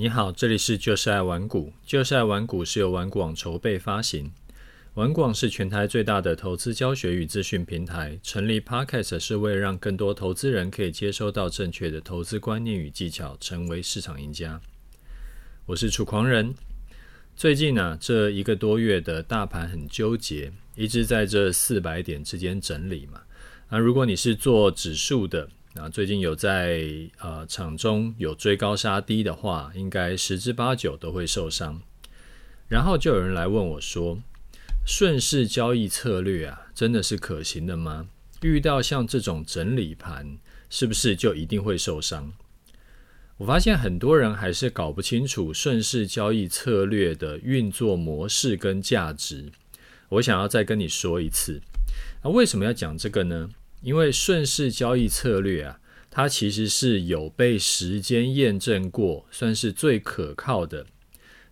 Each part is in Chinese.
你好，这里是就是爱玩股，就是爱玩股是由玩股网筹备发行。玩股是全台最大的投资教学与资讯平台，成立 Podcast 是为了让更多投资人可以接收到正确的投资观念与技巧，成为市场赢家。我是楚狂人。最近呢、这一个多月的大盘很纠结，一直在这四百点之间整理嘛。那如果你是做指数的，啊，最近有在呃场中有追高杀低的话，应该十之八九都会受伤。然后就有人来问我说：“顺势交易策略啊，真的是可行的吗？遇到像这种整理盘，是不是就一定会受伤？”我发现很多人还是搞不清楚顺势交易策略的运作模式跟价值。我想要再跟你说一次，那为什么要讲这个呢？因为顺势交易策略啊，它其实是有被时间验证过，算是最可靠的。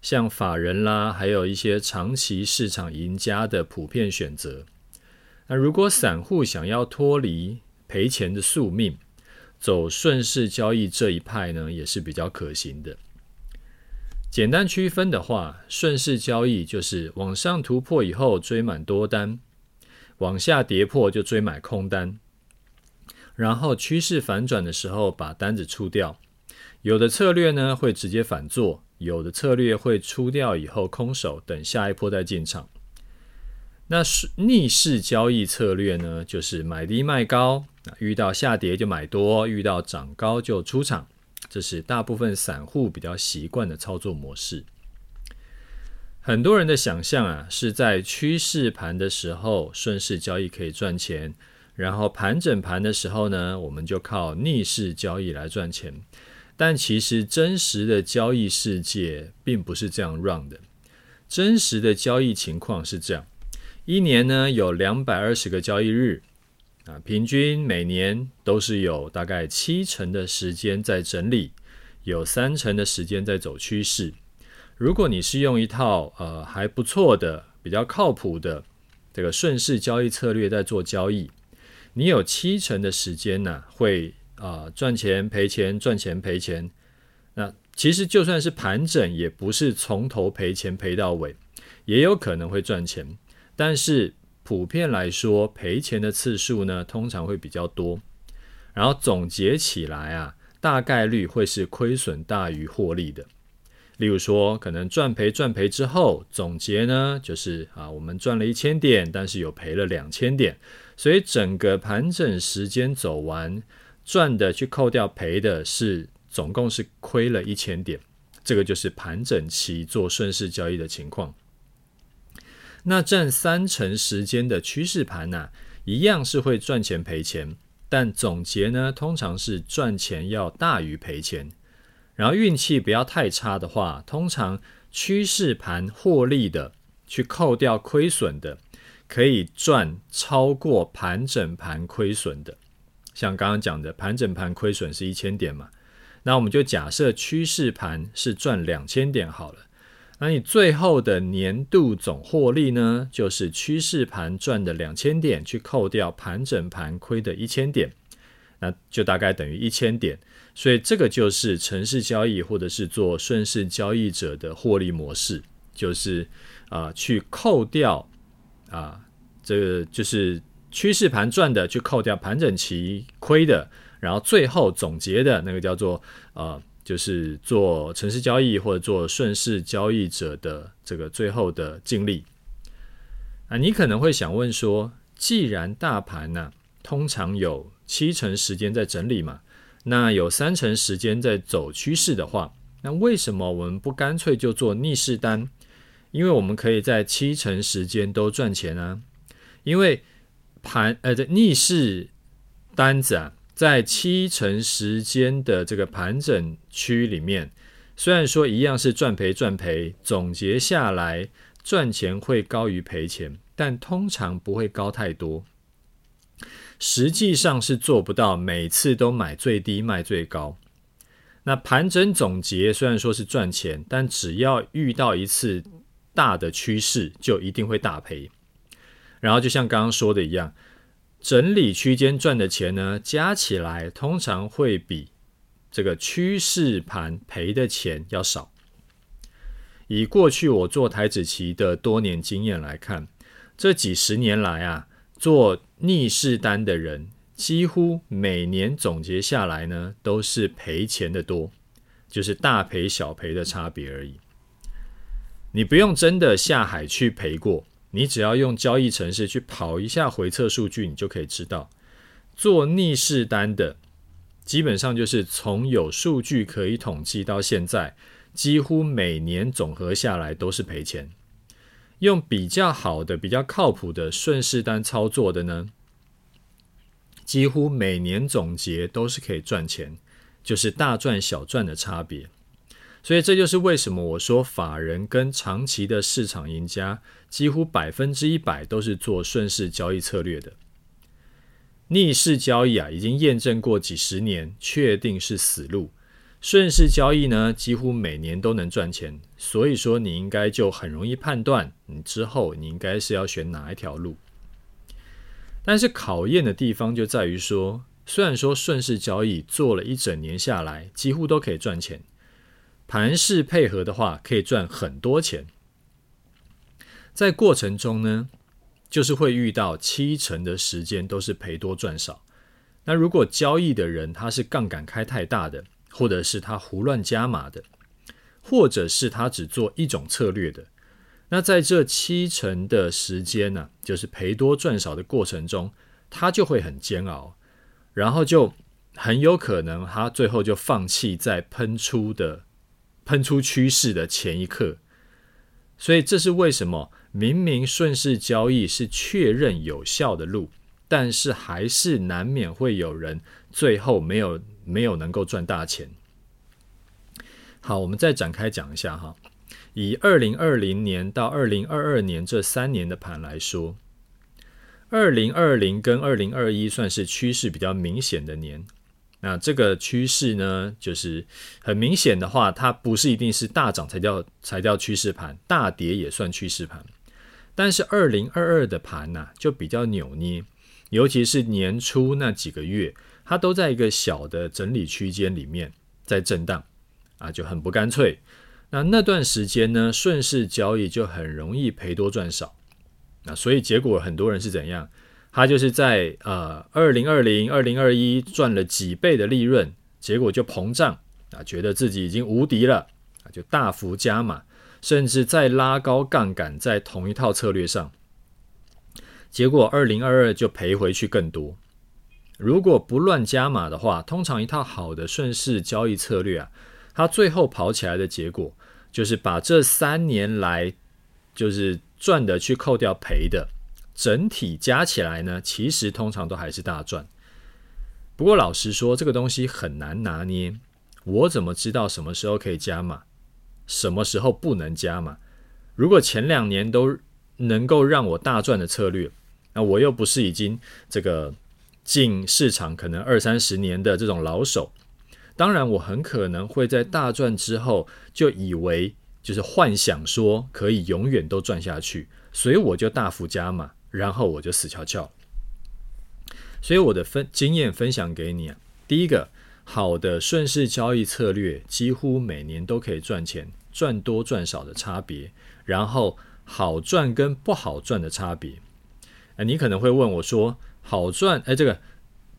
像法人啦，还有一些长期市场赢家的普遍选择。那如果散户想要脱离赔钱的宿命，走顺势交易这一派呢，也是比较可行的。简单区分的话，顺势交易就是往上突破以后追满多单。往下跌破就追买空单，然后趋势反转的时候把单子出掉。有的策略呢会直接反做，有的策略会出掉以后空手等下一波再进场。那是逆势交易策略呢，就是买低卖高，遇到下跌就买多，遇到涨高就出场。这是大部分散户比较习惯的操作模式。很多人的想象啊，是在趋势盘的时候顺势交易可以赚钱，然后盘整盘的时候呢，我们就靠逆势交易来赚钱。但其实真实的交易世界并不是这样 run 的。真实的交易情况是这样：一年呢有两百二十个交易日啊，平均每年都是有大概七成的时间在整理，有三成的时间在走趋势。如果你是用一套呃还不错的、比较靠谱的这个顺势交易策略在做交易，你有七成的时间呢、会啊、赚钱赔钱赚钱赔钱。那其实就算是盘整，也不是从头赔钱赔到尾，也有可能会赚钱。但是普遍来说，赔钱的次数呢通常会比较多。然后总结起来啊，大概率会是亏损大于获利的。例如说，可能赚赔赚赔之后，总结呢就是啊，我们赚了一千点，但是有赔了两千点，所以整个盘整时间走完，赚的去扣掉赔的是总共是亏了一千点，这个就是盘整期做顺势交易的情况。那占三成时间的趋势盘呢，一样是会赚钱赔钱，但总结呢通常是赚钱要大于赔钱。然后运气不要太差的话，通常趋势盘获利的，去扣掉亏损的，可以赚超过盘整盘亏损的。像刚刚讲的，盘整盘亏损是一千点嘛，那我们就假设趋势盘是赚两千点好了。那你最后的年度总获利呢，就是趋势盘赚的两千点，去扣掉盘整盘亏的一千点。那就大概等于一千点，所以这个就是城市交易或者是做顺势交易者的获利模式，就是啊、去扣掉啊、这个就是趋势盘赚的，去扣掉盘整期亏的，然后最后总结的那个叫做呃就是做城市交易或者做顺势交易者的这个最后的净利。啊，你可能会想问说，既然大盘呢、通常有七成时间在整理嘛，那有三成时间在走趋势的话，那为什么我们不干脆就做逆势单？因为我们可以在七成时间都赚钱啊。因为盘呃，这逆势单子啊，在七成时间的这个盘整区里面，虽然说一样是赚赔赚赔，总结下来赚钱会高于赔钱，但通常不会高太多。实际上是做不到每次都买最低卖最高。那盘整总结虽然说是赚钱，但只要遇到一次大的趋势，就一定会大赔。然后就像刚刚说的一样，整理区间赚的钱呢，加起来通常会比这个趋势盘赔的钱要少。以过去我做台子期的多年经验来看，这几十年来啊，做逆势单的人，几乎每年总结下来呢，都是赔钱的多，就是大赔小赔的差别而已。你不用真的下海去赔过，你只要用交易程式去跑一下回测数据，你就可以知道，做逆势单的。基本上就是从有数据可以统计到现在，几乎每年总和下来都是赔钱。用比较好的、比较靠谱的顺势单操作的呢，几乎每年总结都是可以赚钱，就是大赚小赚的差别。所以这就是为什么我说法人跟长期的市场赢家几乎百分之一百都是做顺势交易策略的。逆势交易啊，已经验证过几十年，确定是死路。顺势交易呢，几乎每年都能赚钱。所以说，你应该就很容易判断，你之后你应该是要选哪一条路。但是考验的地方就在于说，虽然说顺势交易做了一整年下来，几乎都可以赚钱，盘势配合的话，可以赚很多钱。在过程中呢，就是会遇到七成的时间都是赔多赚少。那如果交易的人他是杠杆开太大的，或者是他胡乱加码的，或者是他只做一种策略的，那在这七成的时间呢、就是赔多赚少的过程中，他就会很煎熬，然后就很有可能他最后就放弃在喷出的喷出趋势的前一刻。所以这是为什么？明明顺势交易是确认有效的路，但是还是难免会有人最后没有没有能够赚大钱。好，我们再展开讲一下哈。以二零二零年到二零二二年这三年的盘来说，二零二零跟二零二一算是趋势比较明显的年。那这个趋势呢，就是很明显的话，它不是一定是大涨才叫才叫趋势盘，大跌也算趋势盘。但是二零二二的盘呐，就比较扭捏，尤其是年初那几个月，它都在一个小的整理区间里面在震荡，啊，就很不干脆。那那段时间呢，顺势交易就很容易赔多赚少。那所以结果很多人是怎样？他就是在呃二零二零、二零二一赚了几倍的利润，结果就膨胀啊，觉得自己已经无敌了啊，就大幅加码。甚至再拉高杠杆，在同一套策略上，结果二零二二就赔回去更多。如果不乱加码的话，通常一套好的顺势交易策略啊，它最后跑起来的结果，就是把这三年来就是赚的去扣掉赔的，整体加起来呢，其实通常都还是大赚。不过老实说，这个东西很难拿捏，我怎么知道什么时候可以加码？什么时候不能加码？如果前两年都能够让我大赚的策略，那我又不是已经这个进市场可能二三十年的这种老手，当然我很可能会在大赚之后就以为就是幻想说可以永远都赚下去，所以我就大幅加码，然后我就死翘翘。所以我的分经验分享给你啊，第一个。好的顺势交易策略几乎每年都可以赚钱，赚多赚少的差别，然后好赚跟不好赚的差别。哎，你可能会问我说，好赚，哎，这个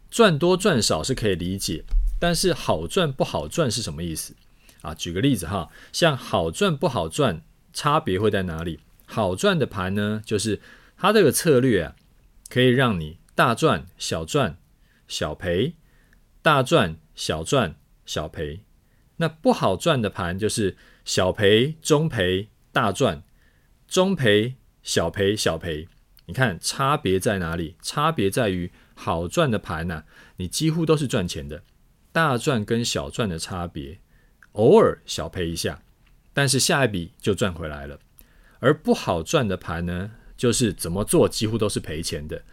赚多赚少是可以理解，但是好赚不好赚是什么意思啊？举个例子哈，像好赚不好赚差别会在哪里？好赚的盘呢，就是它这个策略啊，可以让你大赚小赚小赔，大赚。小赚小赔，那不好赚的盘就是小赔中赔大赚，中赔小赔小赔。你看差别在哪里？差别在于好赚的盘呐，你几乎都是赚钱的，大赚跟小赚的差别，偶尔小赔一下，但是下一笔就赚回来了。而不好赚的盘呢，就是怎么做几乎都是赔钱的，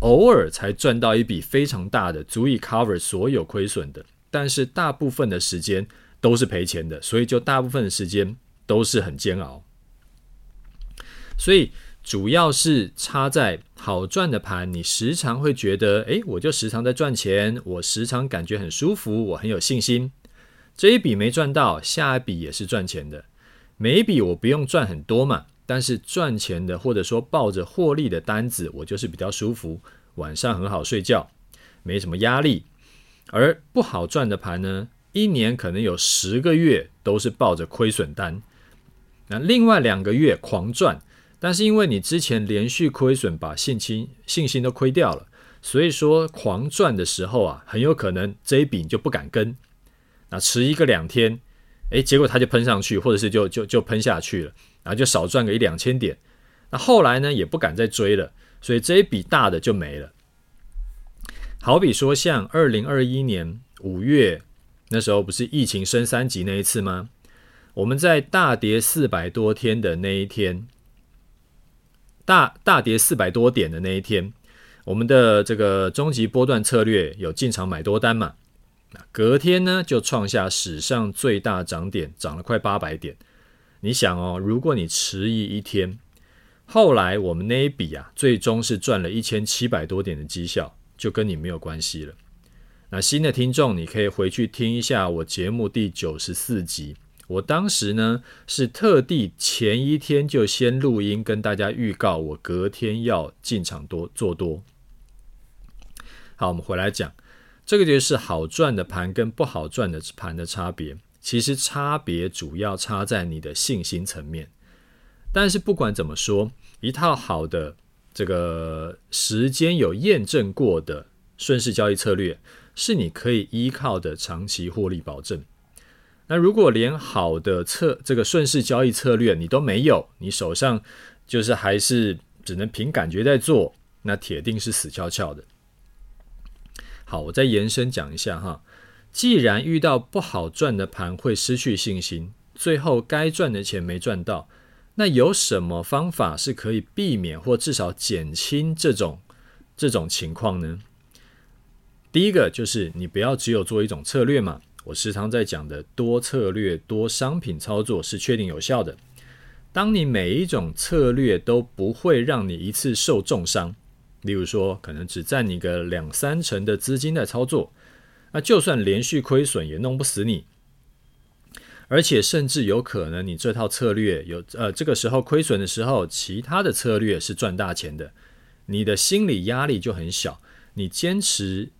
偶尔才赚到一笔非常大的，足以 cover 所有亏损的。但是大部分的时间都是赔钱的，所以就大部分的时间都是很煎熬。所以主要是差在好赚的盘，你时常会觉得，诶，我就时常在赚钱，我时常感觉很舒服，我很有信心。这一笔没赚到，下一笔也是赚钱的。每一笔我不用赚很多嘛，但是赚钱的或者说抱着获利的单子，我就是比较舒服，晚上很好睡觉，没什么压力。而不好赚的盘呢，一年可能有十个月都是抱着亏损单，那另外两个月狂赚，但是因为你之前连续亏损，把信心信心都亏掉了，所以说狂赚的时候啊，很有可能这一笔你就不敢跟。那迟一个两天，诶，结果它就喷上去，或者是就就就喷下去了，然后就少赚个一两千点。那后来呢，也不敢再追了，所以这一笔大的就没了。好比说，像二零二一年五月那时候，不是疫情升三级那一次吗？我们在大跌四百多天的那一天，大大跌四百多点的那一天，我们的这个终极波段策略有进场买多单嘛？隔天呢，就创下史上最大涨点，涨了快八百点。你想哦，如果你迟疑一天，后来我们那一笔啊，最终是赚了一千七百多点的绩效，就跟你没有关系了。那新的听众，你可以回去听一下我节目第九十四集。我当时呢，是特地前一天就先录音，跟大家预告我隔天要进场多做多。好，我们回来讲。这个就是好赚的盘跟不好赚的盘的差别，其实差别主要差在你的信心层面。但是不管怎么说，一套好的这个时间有验证过的顺势交易策略，是你可以依靠的长期获利保证。那如果连好的策这个顺势交易策略你都没有，你手上就是还是只能凭感觉在做，那铁定是死翘翘的。好，我再延伸讲一下哈。既然遇到不好赚的盘会失去信心，最后该赚的钱没赚到，那有什么方法是可以避免或至少减轻这种这种情况呢？第一个就是你不要只有做一种策略嘛。我时常在讲的多策略、多商品操作是确定有效的。当你每一种策略都不会让你一次受重伤。例如说，可能只占你个两三成的资金在操作，那就算连续亏损也弄不死你，而且甚至有可能你这套策略有呃这个时候亏损的时候，其他的策略是赚大钱的，你的心理压力就很小，你坚持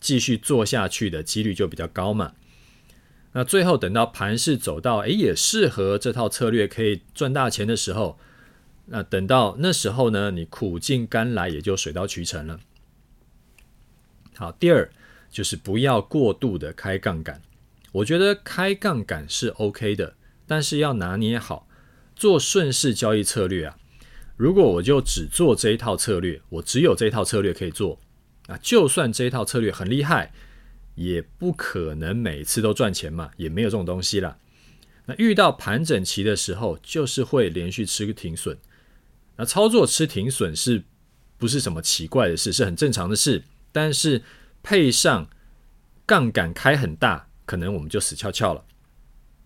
继续做下去的几率就比较高嘛。那最后等到盘势走到诶也适合这套策略可以赚大钱的时候。那等到那时候呢，你苦尽甘来，也就水到渠成了。好，第二就是不要过度的开杠杆。我觉得开杠杆是 OK 的，但是要拿捏好。做顺势交易策略啊，如果我就只做这一套策略，我只有这一套策略可以做，啊，就算这一套策略很厉害，也不可能每次都赚钱嘛，也没有这种东西啦。那遇到盘整期的时候，就是会连续吃个停损。那操作吃停损是不是什么奇怪的事？是很正常的事。但是配上杠杆开很大，可能我们就死翘翘了。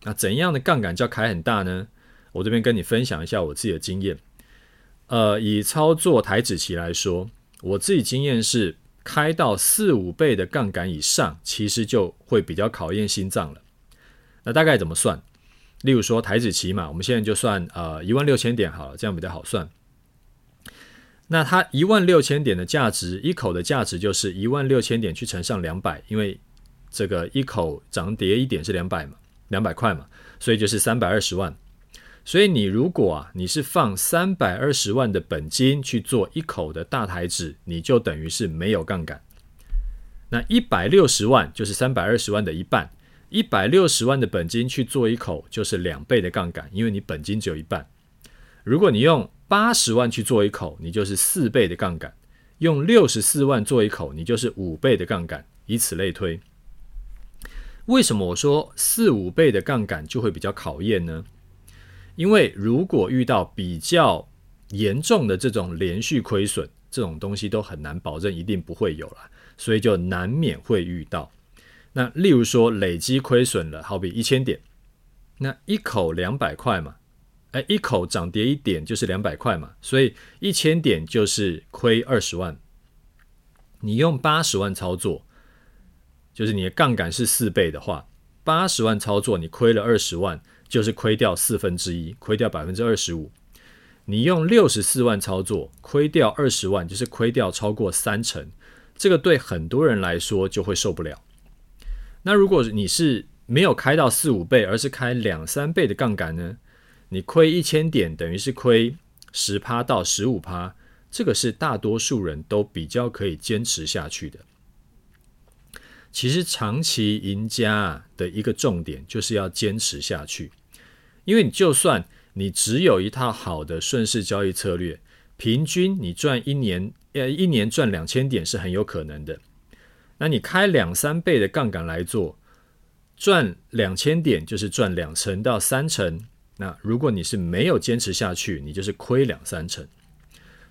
那怎样的杠杆叫开很大呢？我这边跟你分享一下我自己的经验。呃，以操作台指期来说，我自己经验是开到四五倍的杠杆以上，其实就会比较考验心脏了。那大概怎么算？例如说台指期嘛，我们现在就算呃一万六千点好了，这样比较好算。那它一万六千点的价值，一口的价值就是一万六千点去乘上两百，因为这个一口涨跌一点是两百嘛，两百块嘛，所以就是三百二十万。所以你如果啊，你是放三百二十万的本金去做一口的大台纸，你就等于是没有杠杆。那一百六十万就是三百二十万的一半，一百六十万的本金去做一口就是两倍的杠杆，因为你本金只有一半。如果你用八十万去做一口，你就是四倍的杠杆；用六十四万做一口，你就是五倍的杠杆，以此类推。为什么我说四五倍的杠杆就会比较考验呢？因为如果遇到比较严重的这种连续亏损，这种东西都很难保证一定不会有了，所以就难免会遇到。那例如说累积亏损了，好比一千点，那一口两百块嘛。哎，一口涨跌一点就是两百块嘛，所以一千点就是亏二十万。你用八十万操作，就是你的杠杆是四倍的话，八十万操作，你亏了二十万，就是亏掉四分之一，亏掉百分之二十五。你用六十四万操作，亏掉二十万，就是亏掉超过三成。这个对很多人来说就会受不了。那如果你是没有开到四五倍，而是开两三倍的杠杆呢？你亏一千点，等于是亏十趴到十五趴。这个是大多数人都比较可以坚持下去的。其实长期赢家的一个重点就是要坚持下去，因为你就算你只有一套好的顺势交易策略，平均你赚一年，呃，一年赚两千点是很有可能的。那你开两三倍的杠杆来做，赚两千点就是赚两成到三成。那如果你是没有坚持下去，你就是亏两三成。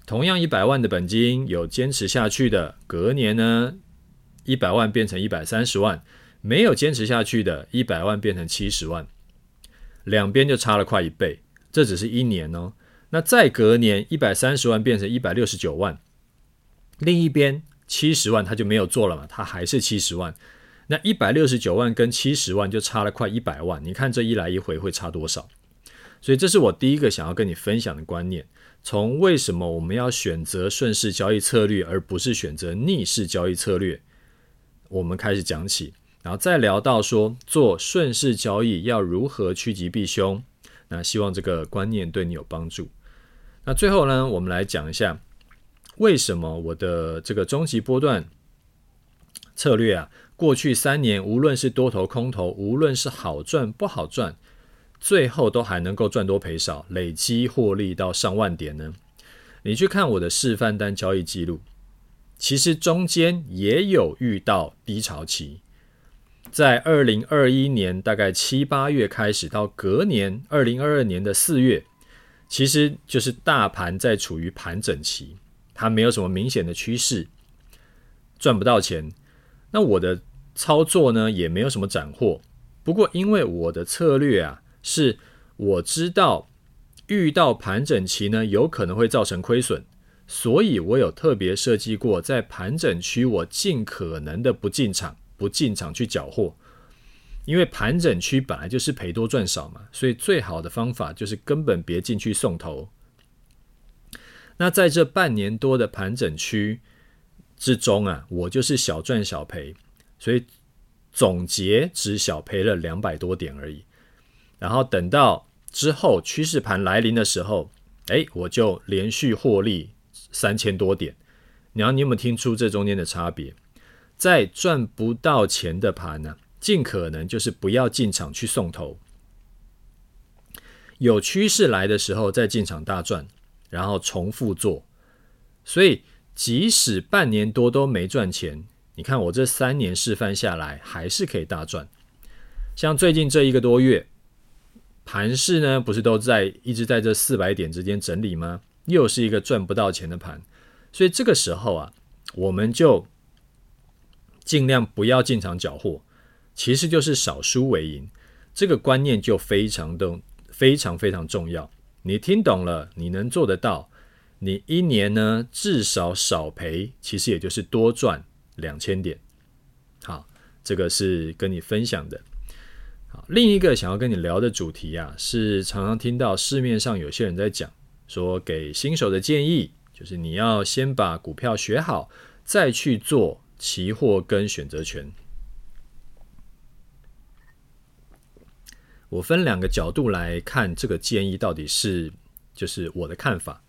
同样一百万的本金，有坚持下去的，隔年呢，一百万变成一百三十万，没有坚持下去的，一百万变成七十万，两边就差了快一倍。这只是一年哦。那再隔年，一百三十万变成一百六十九万，另一边七十万他就没有做了嘛，他还是七十万。那一百六十九万跟七十万就差了快一百万，你看这一来一回会差多少？所以这是我第一个想要跟你分享的观念。从为什么我们要选择顺势交易策略，而不是选择逆势交易策略？我们开始讲起，然后再聊到说做顺势交易要如何趋吉避凶。那希望这个观念对你有帮助。那最后呢，我们来讲一下为什么我的这个终极波段策略啊，过去三年无论是多头空头，无论是好赚不好赚，最后都还能够赚多赔少，累积获利到上万点呢？你去看我的示范单交易记录。其实中间也有遇到低潮期，在二零二一年大概七八月开始，到隔年二零二二年的四月，其实就是大盘在处于盘整期，它没有什么明显的趋势，赚不到钱。那我的操作呢，也没有什么斩获。不过因为我的策略啊，是我知道遇到盘整期呢，有可能会造成亏损。所以我有特别设计过，在盘整区我尽可能的不进场，不进场去缴获，因为盘整区本来就是赔多赚少嘛，所以最好的方法就是根本别进去送头。那在这半年多的盘整区之中啊，我就是小赚小赔，所以总结只小赔了两百多点而已。然后等到之后趋势盘来临的时候，哎，我就连续获利。三千多点，然后你有没有听出这中间的差别？在赚不到钱的盘呢、尽可能就是不要进场去送头。有趋势来的时候再进场大赚，然后重复做。所以即使半年多都没赚钱，你看我这三年示范下来还是可以大赚。像最近这一个多月，盘市呢不是都在一直在这四百点之间整理吗？又是一个赚不到钱的盘，所以这个时候啊，我们就尽量不要进场缴获，其实就是少输为赢，这个观念就非常的非常非常重要。你听懂了，你能做得到，你一年呢至少少赔，其实也就是多赚两千点。好，这个是跟你分享的。好，另一个想要跟你聊的主题啊，是常常听到市面上有些人在讲。说给新手的建议就是，你要先把股票学好，再去做期货跟选择权。我分两个角度来看这个建议到底是，就是我的看法。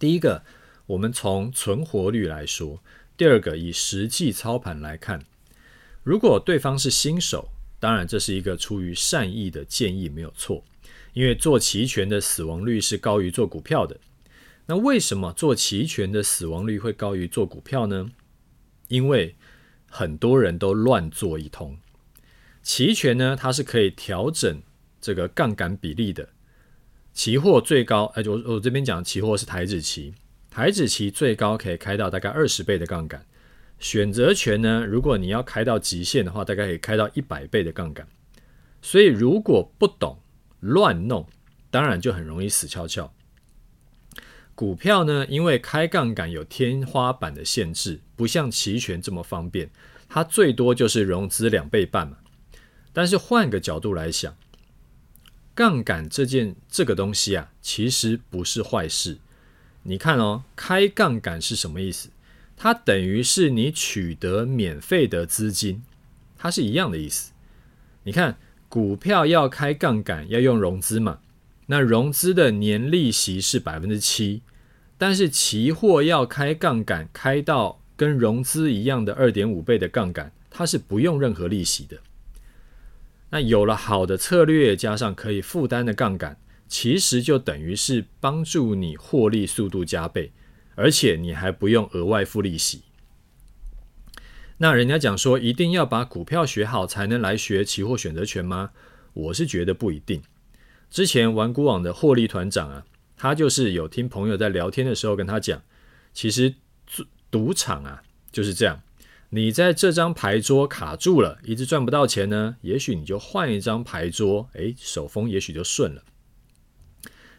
第一个，我们从存活率来说；第二个，以实际操盘来看。如果对方是新手，当然这是一个出于善意的建议，没有错。因为做期权的死亡率是高于做股票的，那为什么做期权的死亡率会高于做股票呢？因为很多人都乱做一通。期权呢，它是可以调整这个杠杆比例的。期货最高，哎，我我这边讲期货是台指期，台指期最高可以开到大概二十倍的杠杆。选择权呢，如果你要开到极限的话，大概可以开到一百倍的杠杆。所以如果不懂，乱弄，当然就很容易死翘翘。股票呢，因为开杠杆有天花板的限制，不像期权这么方便，它最多就是融资两倍半嘛。但是换个角度来想，杠杆这件这个东西啊，其实不是坏事。你看哦，开杠杆是什么意思？它等于是你取得免费的资金，它是一样的意思。你看，股票要开杠杆要用融资嘛，那融资的年利息是百分之七，但是期货要开杠杆开到跟融资一样的二点五倍的杠杆，它是不用任何利息的。那有了好的策略，加上可以负担的杠杆，其实就等于是帮助你获利速度加倍。而且你还不用额外付利息。那人家讲说一定要把股票学好才能来学期货选择权吗？我是觉得不一定。之前玩股网的获利团长啊，他就是有听朋友在聊天的时候跟他讲，其实赌场啊就是这样，你在这张牌桌卡住了，一直赚不到钱呢，也许你就换一张牌桌，诶，手风也许就顺了。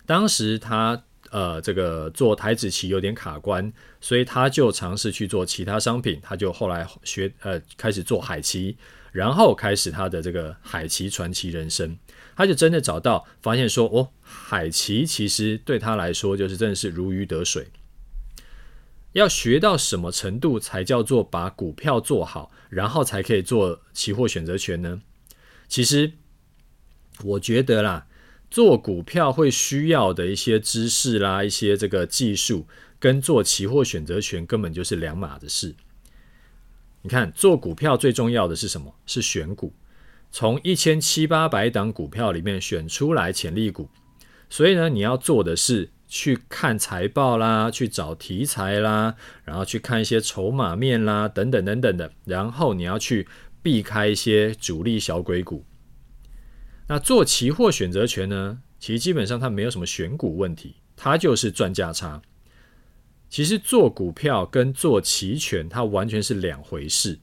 当时他。呃，这个做台子棋有点卡关，所以他就尝试去做其他商品。他就后来学呃，开始做海棋，然后开始他的这个海棋传奇人生。他就真的找到，发现说，哦，海奇其实对他来说就是真的是如鱼得水。要学到什么程度才叫做把股票做好，然后才可以做期货选择权呢？其实我觉得啦。做股票会需要的一些知识啦，一些这个技术，跟做期货选择权根本就是两码子事。你看，做股票最重要的是什么？是选股，从一千七八百档股票里面选出来潜力股。所以呢，你要做的是去看财报啦，去找题材啦，然后去看一些筹码面啦，等等等等的，然后你要去避开一些主力小鬼股。那做期货选择权呢？其实基本上它没有什么选股问题，它就是赚价差。其实做股票跟做期权，它完全是两回事。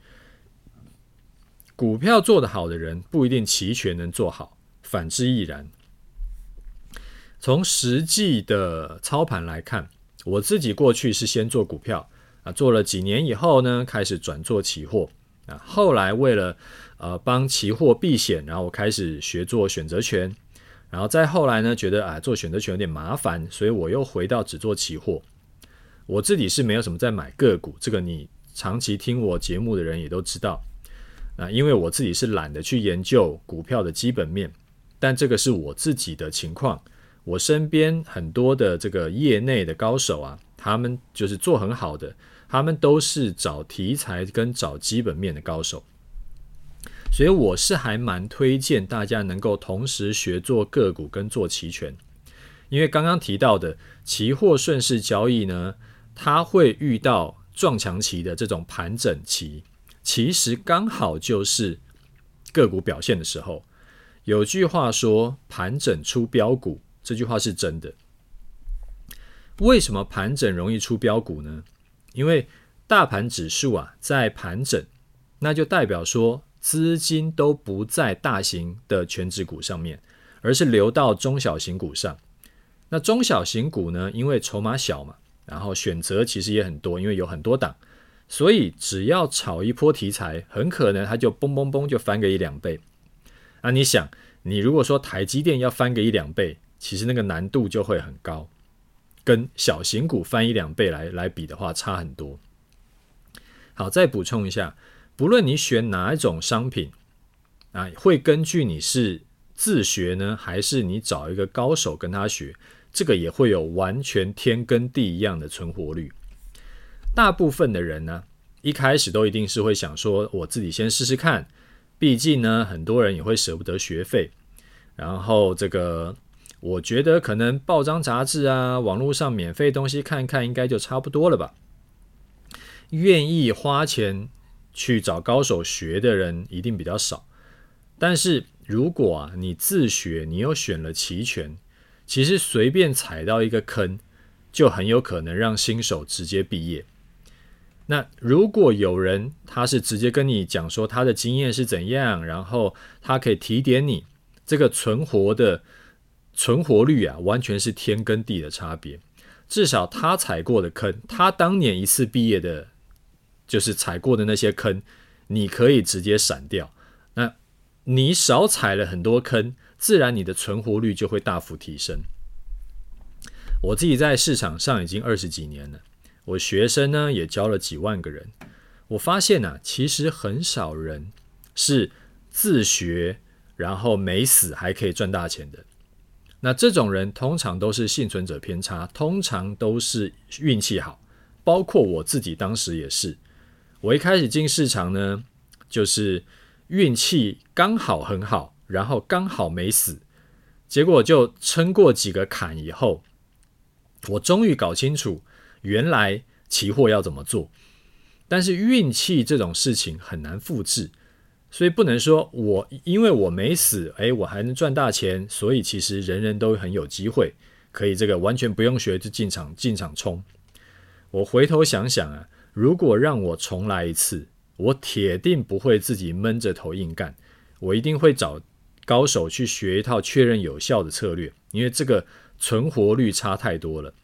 股票做得好的人不一定期权能做好，反之亦然。从实际的操盘来看，我自己过去是先做股票啊，做了几年以后呢，开始转做期货啊，后来为了呃，帮期货避险，然后我开始学做选择权，然后再后来呢，觉得啊，做选择权有点麻烦，所以我又回到只做期货。我自己是没有什么在买个股，这个你长期听我节目的人也都知道。啊，因为我自己是懒得去研究股票的基本面，但这个是我自己的情况。我身边很多的这个业内的高手啊，他们就是做很好的，他们都是找题材跟找基本面的高手。所以我是还蛮推荐大家能够同时学做个股跟做期权，因为刚刚提到的期货顺势交易呢，它会遇到撞墙期的这种盘整期，其实刚好就是个股表现的时候。有句话说“盘整出标股”，这句话是真的。为什么盘整容易出标股呢？因为大盘指数啊在盘整，那就代表说。资金都不在大型的全指股上面，而是流到中小型股上。那中小型股呢？因为筹码小嘛，然后选择其实也很多，因为有很多档，所以只要炒一波题材，很可能它就嘣嘣嘣就翻个一两倍。那你想，你如果说台积电要翻个一两倍，其实那个难度就会很高，跟小型股翻一两倍来来比的话，差很多。好，再补充一下。不论你选哪一种商品啊，会根据你是自学呢，还是你找一个高手跟他学，这个也会有完全天跟地一样的存活率。大部分的人呢，一开始都一定是会想说，我自己先试试看，毕竟呢，很多人也会舍不得学费。然后这个，我觉得可能报章杂志啊，网络上免费东西看看，应该就差不多了吧。愿意花钱。去找高手学的人一定比较少，但是如果啊你自学，你又选了齐全，其实随便踩到一个坑，就很有可能让新手直接毕业。那如果有人他是直接跟你讲说他的经验是怎样，然后他可以提点你，这个存活的存活率啊，完全是天跟地的差别。至少他踩过的坑，他当年一次毕业的。就是踩过的那些坑，你可以直接闪掉。那你少踩了很多坑，自然你的存活率就会大幅提升。我自己在市场上已经二十几年了，我学生呢也教了几万个人。我发现呢、啊，其实很少人是自学，然后没死还可以赚大钱的。那这种人通常都是幸存者偏差，通常都是运气好。包括我自己当时也是，我一开始进市场呢，就是运气刚好很好，然后刚好没死，结果就撑过几个坎以后，我终于搞清楚原来期货要怎么做。但是运气这种事情很难复制，所以不能说我因为我没死，诶，我还能赚大钱，所以其实人人都很有机会可以这个完全不用学就进场进场冲。我回头想想啊，如果让我重来一次，我铁定不会自己闷着头硬干，我一定会找高手去学一套确认有效的策略，因为这个存活率差太多了。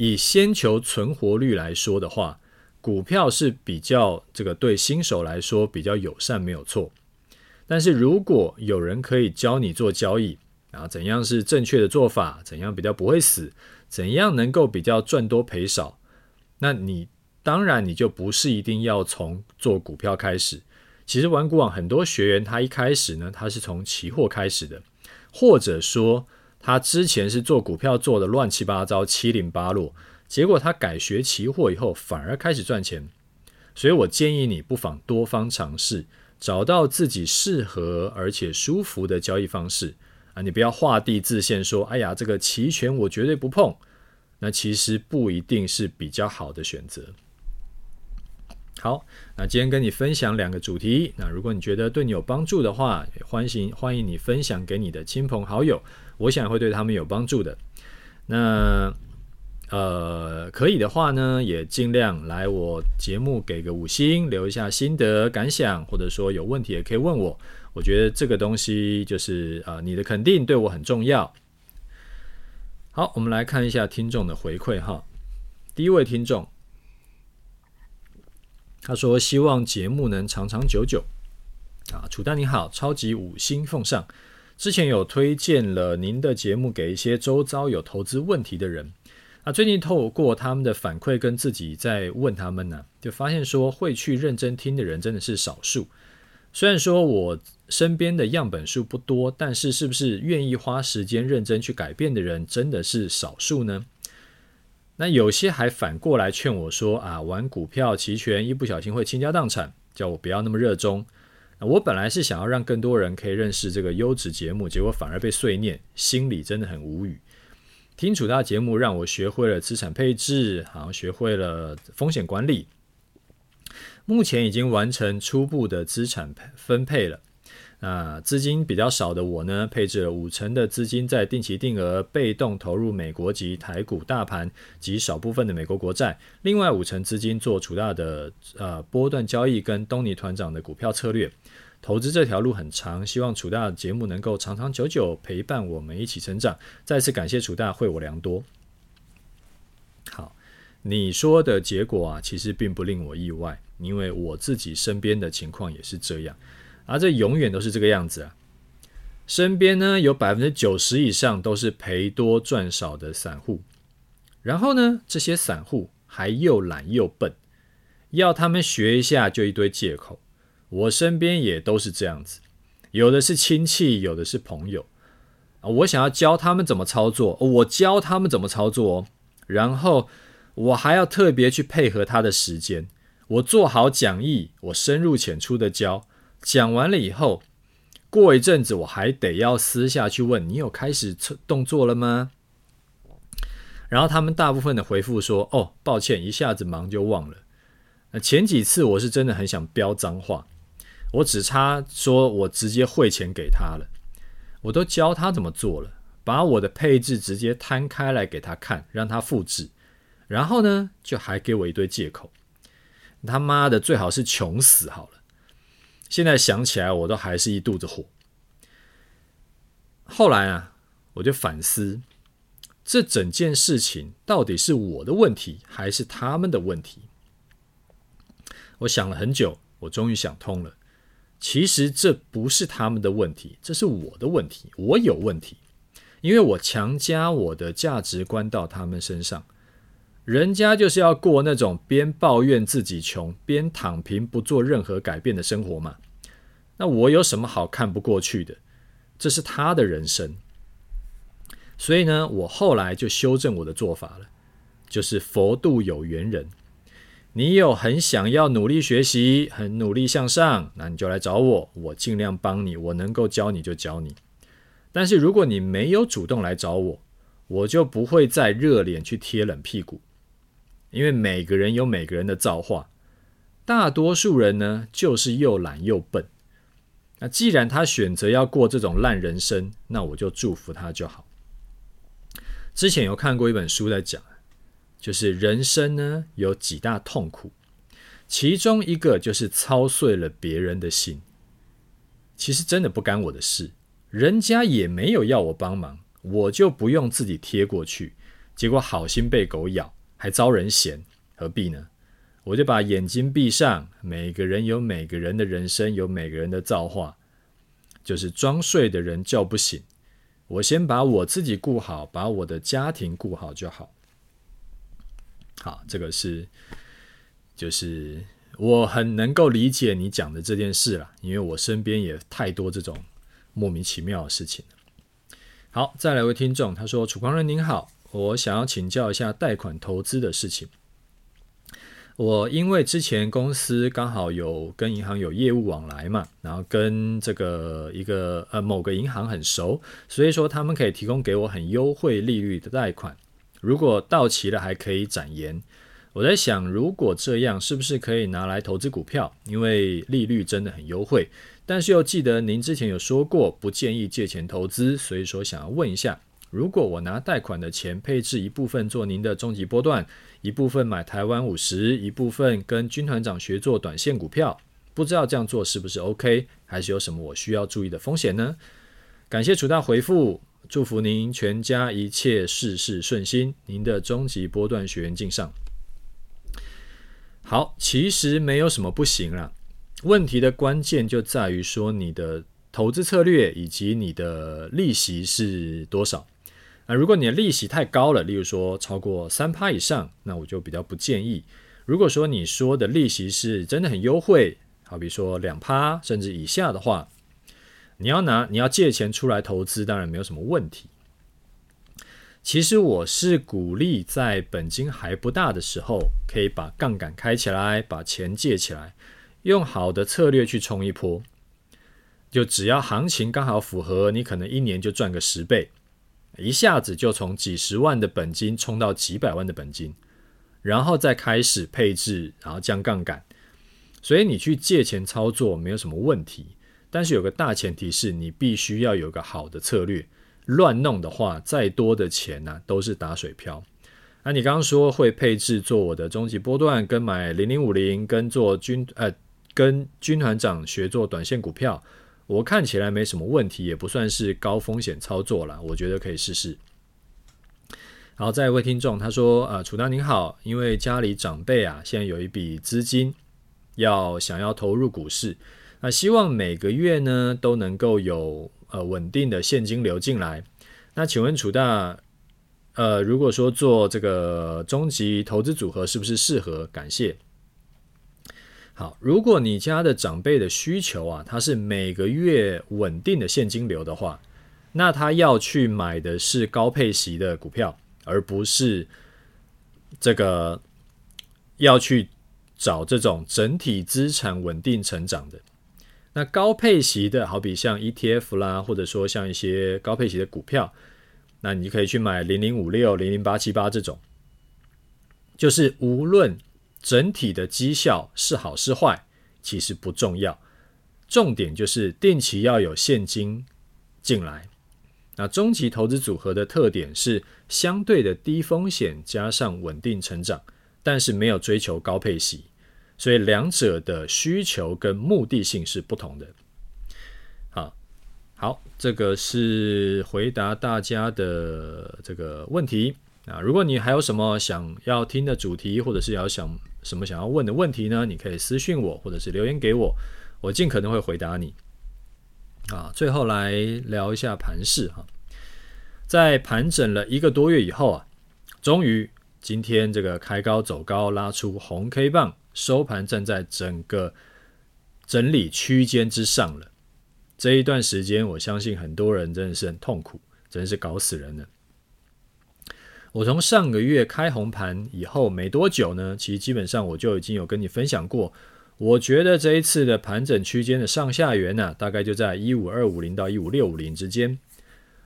以先求存活率来说的话，股票是比较这个对新手来说比较友善，没有错。但是如果有人可以教你做交易，啊，怎样是正确的做法，怎样比较不会死，怎样能够比较赚多赔少，那你当然你就不是一定要从做股票开始。其实玩股网很多学员他一开始呢，他是从期货开始的，或者说。他之前是做股票做的乱七八糟、七零八落，结果他改学期货以后，反而开始赚钱。所以我建议你不妨多方尝试，找到自己适合而且舒服的交易方式啊！你不要画地自限，说：“哎呀，这个期权我绝对不碰。”那其实不一定是比较好的选择。好，那今天跟你分享两个主题。那如果你觉得对你有帮助的话，欢迎欢迎你分享给你的亲朋好友，我想会对他们有帮助的。那呃，可以的话呢，也尽量来我节目给个五星，留一下心得感想，或者说有问题也可以问我。我觉得这个东西就是呃，你的肯定对我很重要。好，我们来看一下听众的回馈哈。第一位听众。他说：“希望节目能长长久久。”啊，楚丹你好，超级五星奉上。之前有推荐了您的节目给一些周遭有投资问题的人。啊，最近透过他们的反馈跟自己在问他们呢，就发现说会去认真听的人真的是少数。虽然说我身边的样本数不多，但是是不是愿意花时间认真去改变的人真的是少数呢？那有些还反过来劝我说啊，玩股票期权一不小心会倾家荡产，叫我不要那么热衷。我本来是想要让更多人可以认识这个优质节目，结果反而被碎念，心里真的很无语。听楚大节目让我学会了资产配置，好像学会了风险管理，目前已经完成初步的资产分配了。啊，资金比较少的我呢，配置了五成的资金在定期定额被动投入美国及台股大盘及少部分的美国国债，另外五成资金做楚大的呃波段交易跟东尼团长的股票策略。投资这条路很长，希望楚大的节目能够长长久久陪伴我们一起成长。再次感谢楚大，惠我良多。好，你说的结果啊，其实并不令我意外，因为我自己身边的情况也是这样。而这永远都是这个样子啊！身边呢有百分之九十以上都是赔多赚少的散户，然后呢，这些散户还又懒又笨，要他们学一下就一堆借口。我身边也都是这样子，有的是亲戚，有的是朋友啊。我想要教他们怎么操作，我教他们怎么操作哦，然后我还要特别去配合他的时间，我做好讲义，我深入浅出的教。讲完了以后，过一阵子我还得要私下去问你有开始动作了吗？然后他们大部分的回复说：“哦，抱歉，一下子忙就忘了。”那前几次我是真的很想飙脏话，我只差说我直接汇钱给他了，我都教他怎么做了，把我的配置直接摊开来给他看，让他复制，然后呢，就还给我一堆借口。他妈的，最好是穷死好了。现在想起来，我都还是一肚子火。后来啊，我就反思，这整件事情到底是我的问题，还是他们的问题？我想了很久，我终于想通了。其实这不是他们的问题，这是我的问题，我有问题，因为我强加我的价值观到他们身上。人家就是要过那种边抱怨自己穷，边躺平不做任何改变的生活嘛。那我有什么好看不过去的？这是他的人生。所以呢，我后来就修正我的做法了，就是佛度有缘人。你有很想要努力学习，很努力向上，那你就来找我，我尽量帮你，我能够教你就教你。但是如果你没有主动来找我，我就不会再热脸去贴冷屁股。因为每个人有每个人的造化，大多数人呢就是又懒又笨。那既然他选择要过这种烂人生，那我就祝福他就好。之前有看过一本书在讲，就是人生呢有几大痛苦，其中一个就是操碎了别人的心。其实真的不干我的事，人家也没有要我帮忙，我就不用自己贴过去，结果好心被狗咬。还遭人嫌，何必呢？我就把眼睛闭上。每个人有每个人的人生，有每个人的造化。就是装睡的人叫不醒。我先把我自己顾好，把我的家庭顾好就好。好，这个是，就是我很能够理解你讲的这件事了，因为我身边也太多这种莫名其妙的事情。好，再来一位听众，他说：“楚狂人您好。”我想要请教一下贷款投资的事情。我因为之前公司刚好有跟银行有业务往来嘛，然后跟这个一个呃某个银行很熟，所以说他们可以提供给我很优惠利率的贷款，如果到期了还可以展延。我在想，如果这样是不是可以拿来投资股票？因为利率真的很优惠，但是又记得您之前有说过不建议借钱投资，所以说想要问一下。如果我拿贷款的钱配置一部分做您的终极波段，一部分买台湾五十，一部分跟军团长学做短线股票，不知道这样做是不是 OK？还是有什么我需要注意的风险呢？感谢楚大回复，祝福您全家一切事事顺心。您的终极波段学员敬上。好，其实没有什么不行啦，问题的关键就在于说你的投资策略以及你的利息是多少。那如果你的利息太高了，例如说超过三趴以上，那我就比较不建议。如果说你说的利息是真的很优惠，好比说两趴甚至以下的话，你要拿你要借钱出来投资，当然没有什么问题。其实我是鼓励在本金还不大的时候，可以把杠杆开起来，把钱借起来，用好的策略去冲一波。就只要行情刚好符合，你可能一年就赚个十倍。一下子就从几十万的本金冲到几百万的本金，然后再开始配置，然后降杠杆。所以你去借钱操作没有什么问题，但是有个大前提是你必须要有个好的策略。乱弄的话，再多的钱呢、都是打水漂。那你刚刚说会配置做我的终极波段，跟买零零五零，跟做军呃跟军团长学做短线股票。我看起来没什么问题，也不算是高风险操作了，我觉得可以试试。好，再一位听众他说：“啊、楚大您好，因为家里长辈啊，现在有一笔资金要想要投入股市，那希望每个月呢都能够有呃稳定的现金流进来。那请问楚大，呃，如果说做这个终极投资组合是不是适合？感谢。”好，如果你家的长辈的需求啊，他是每个月稳定的现金流的话，那他要去买的是高配息的股票，而不是这个要去找这种整体资产稳定成长的。那高配息的，好比像 ETF 啦，或者说像一些高配息的股票，那你可以去买零零五六、零零八七八这种，就是无论。整体的绩效是好是坏，其实不重要，重点就是定期要有现金进来。那终极投资组合的特点是相对的低风险加上稳定成长，但是没有追求高配息，所以两者的需求跟目的性是不同的。好，好，这个是回答大家的这个问题。啊，如果你还有什么想要听的主题，或者是要想什么想要问的问题呢？你可以私信我，或者是留言给我，我尽可能会回答你。啊，最后来聊一下盘势哈，在盘整了一个多月以后啊，终于今天这个开高走高，拉出红 K 棒，收盘站在整个整理区间之上了。这一段时间，我相信很多人真的是很痛苦，真是搞死人了。我从上个月开红盘以后没多久呢，其实基本上我就已经有跟你分享过。我觉得这一次的盘整区间的上下缘呢、大概就在一五二五零到一五六五零之间。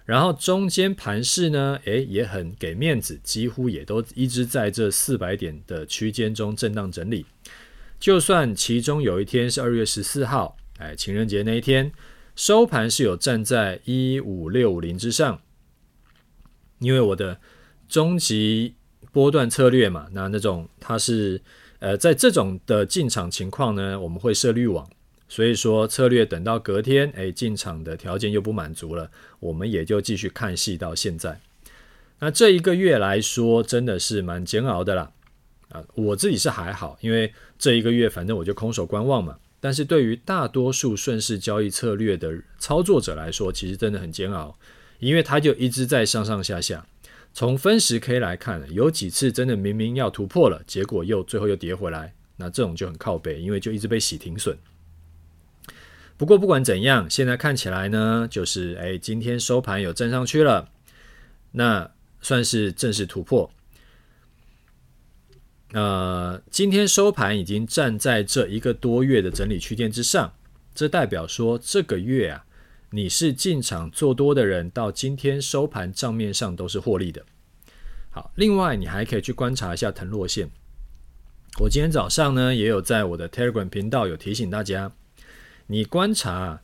然后中间盘势呢，诶，也很给面子，几乎也都一直在这四百点的区间中震荡整理。就算其中有一天是二月十四号，哎，情人节那一天，收盘是有站在一五六五零之上，因为我的终极波段策略嘛，那那种它是。呃，在这种的进场情况呢，我们会设滤网，所以说策略等到隔天，哎，进场的条件又不满足了，我们也就继续看戏到现在。那这一个月来说，真的是蛮煎熬的啦。啊，我自己是还好，因为这一个月反正我就空手观望嘛。但是对于大多数顺势交易策略的操作者来说，其实真的很煎熬，因为他就一直在上上下下。从分时 K 来看，有几次真的明明要突破了，结果又最后又跌回来，那这种就很靠背，因为就一直被洗停损。不过不管怎样，现在看起来呢，就是哎，今天收盘有站上去了，那算是正式突破。呃，今天收盘已经站在这一个多月的整理区间之上，这代表说这个月啊。你是进场做多的人，到今天收盘账面上都是获利的。好，另外你还可以去观察一下腾落线。我今天早上呢也有在我的 Telegram 频道有提醒大家，你观察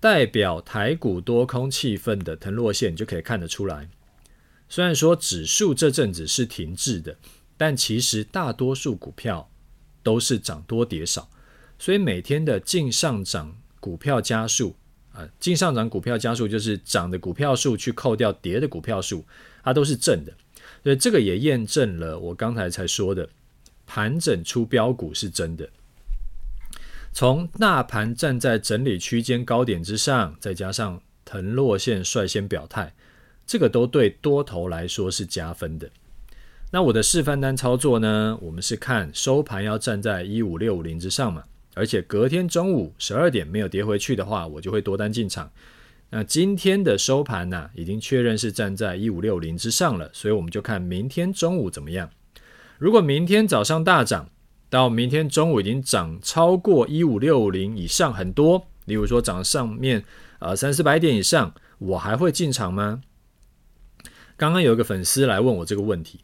代表台股多空气氛的腾落线，你就可以看得出来。虽然说指数这阵子是停滞的，但其实大多数股票都是涨多跌少，所以每天的净上涨股票家数。啊，净上涨股票家数就是涨的股票数去扣掉跌的股票数，它都是正的。所以这个也验证了我刚才才说的，盘整出标股是真的。从大盘站在整理区间高点之上，再加上腾落线率先表态，这个都对多头来说是加分的。那我的示范单操作呢？我们是看收盘要站在一五六五零之上嘛。而且隔天中午十二点没有跌回去的话，我就会多单进场。那今天的收盘呢、已经确认是站在一五六零之上了，所以我们就看明天中午怎么样。如果明天早上大涨，到明天中午已经涨超过一五六零以上很多，例如说涨上面呃三四百点以上，我还会进场吗？刚刚有一个粉丝来问我这个问题，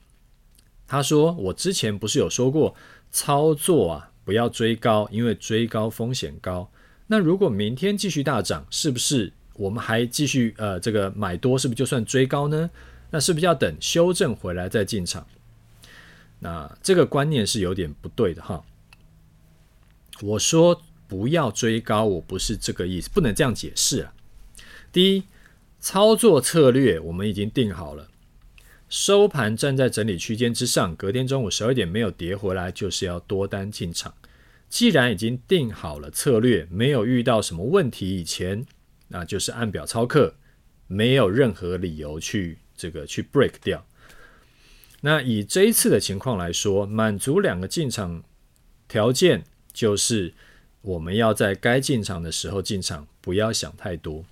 他说我之前不是有说过操作啊？不要追高，因为追高风险高。那如果明天继续大涨，是不是我们还继续呃这个买多，是不是就算追高呢？那是不是要等修正回来再进场？那这个观念是有点不对的哈。我说不要追高，我不是这个意思，不能这样解释啊。第一，操作策略我们已经定好了。收盘站在整理区间之上，隔天中午十二点没有跌回来，就是要多单进场。既然已经定好了策略，没有遇到什么问题以前，那就是按表操课，没有任何理由去这个去 break 掉。那以这一次的情况来说，满足两个进场条件，就是我们要在该进场的时候进场，不要想太多。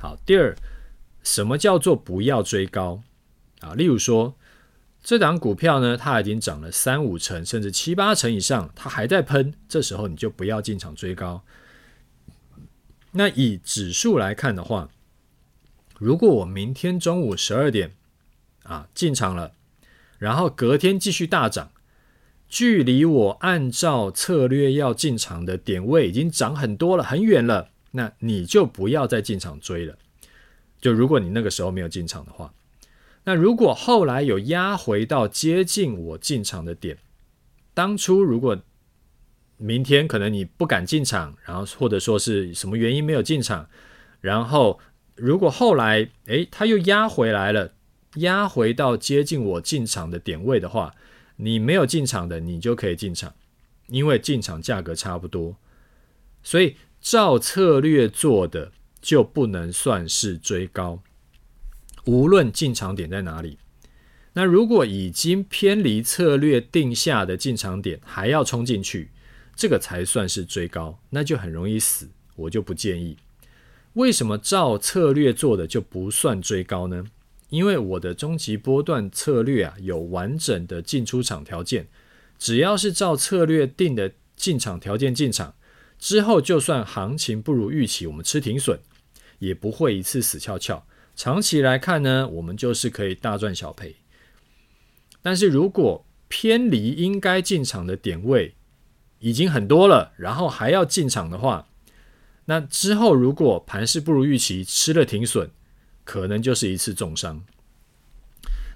好，第二，什么叫做不要追高？啊，例如说，这档股票呢，它已经涨了三五成，甚至七八成以上，它还在喷，这时候你就不要进场追高。那以指数来看的话，如果我明天中午十二点啊进场了，然后隔天继续大涨，距离我按照策略要进场的点位已经涨很多了，很远了，那你就不要再进场追了。就如果你那个时候没有进场的话。那如果后来有压回到接近我进场的点，当初如果明天可能你不敢进场，然后或者说是什么原因没有进场，然后如果后来诶它又压回来了，压回到接近我进场的点位的话，你没有进场的你就可以进场，因为进场价格差不多，所以照策略做的就不能算是追高，无论进场点在哪里。那如果已经偏离策略定下的进场点，还要冲进去，这个才算是追高，那就很容易死，我就不建议。为什么照策略做的就不算追高呢？因为我的终极波段策略啊，有完整的进出场条件，只要是照策略定的进场条件进场，之后就算行情不如预期，我们吃停损，也不会一次死翘翘。长期来看呢，我们就是可以大赚小赔。但是如果偏离应该进场的点位已经很多了，然后还要进场的话，那之后如果盘势不如预期，吃了停损，可能就是一次重伤。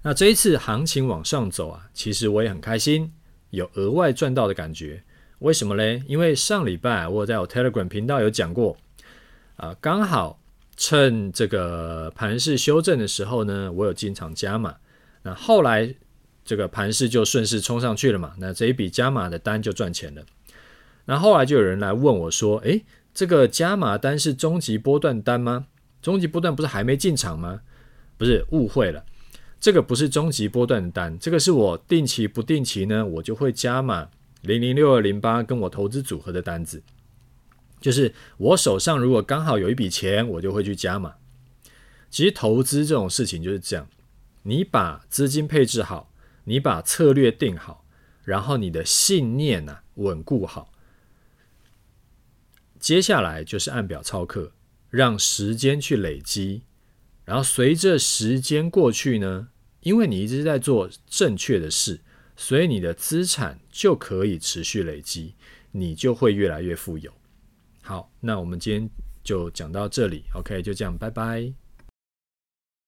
那这一次行情往上走啊，其实我也很开心，有额外赚到的感觉。为什么嘞？因为上礼拜我在我 Telegram 频道有讲过，啊，刚好趁这个盘势修正的时候呢，我有进场加码。那后来。这个盘势就顺势冲上去了嘛，那这一笔加码的单就赚钱了。那后来就有人来问我说：“诶，这个加码单是终极波段单吗？终极波段不是还没进场吗？不是，误会了，这个不是终极波段的单，这个是我定期不定期呢，我就会加码零零六二零八跟我投资组合的单子，就是我手上如果刚好有一笔钱，我就会去加码。其实投资这种事情就是这样，你把资金配置好。”你把策略定好，然后你的信念呢、啊、稳固好，接下来就是按表操课，让时间去累积，然后随着时间过去呢，因为你一直在做正确的事，所以你的资产就可以持续累积，你就会越来越富有。好，那我们今天就讲到这里，OK，就这样，拜拜。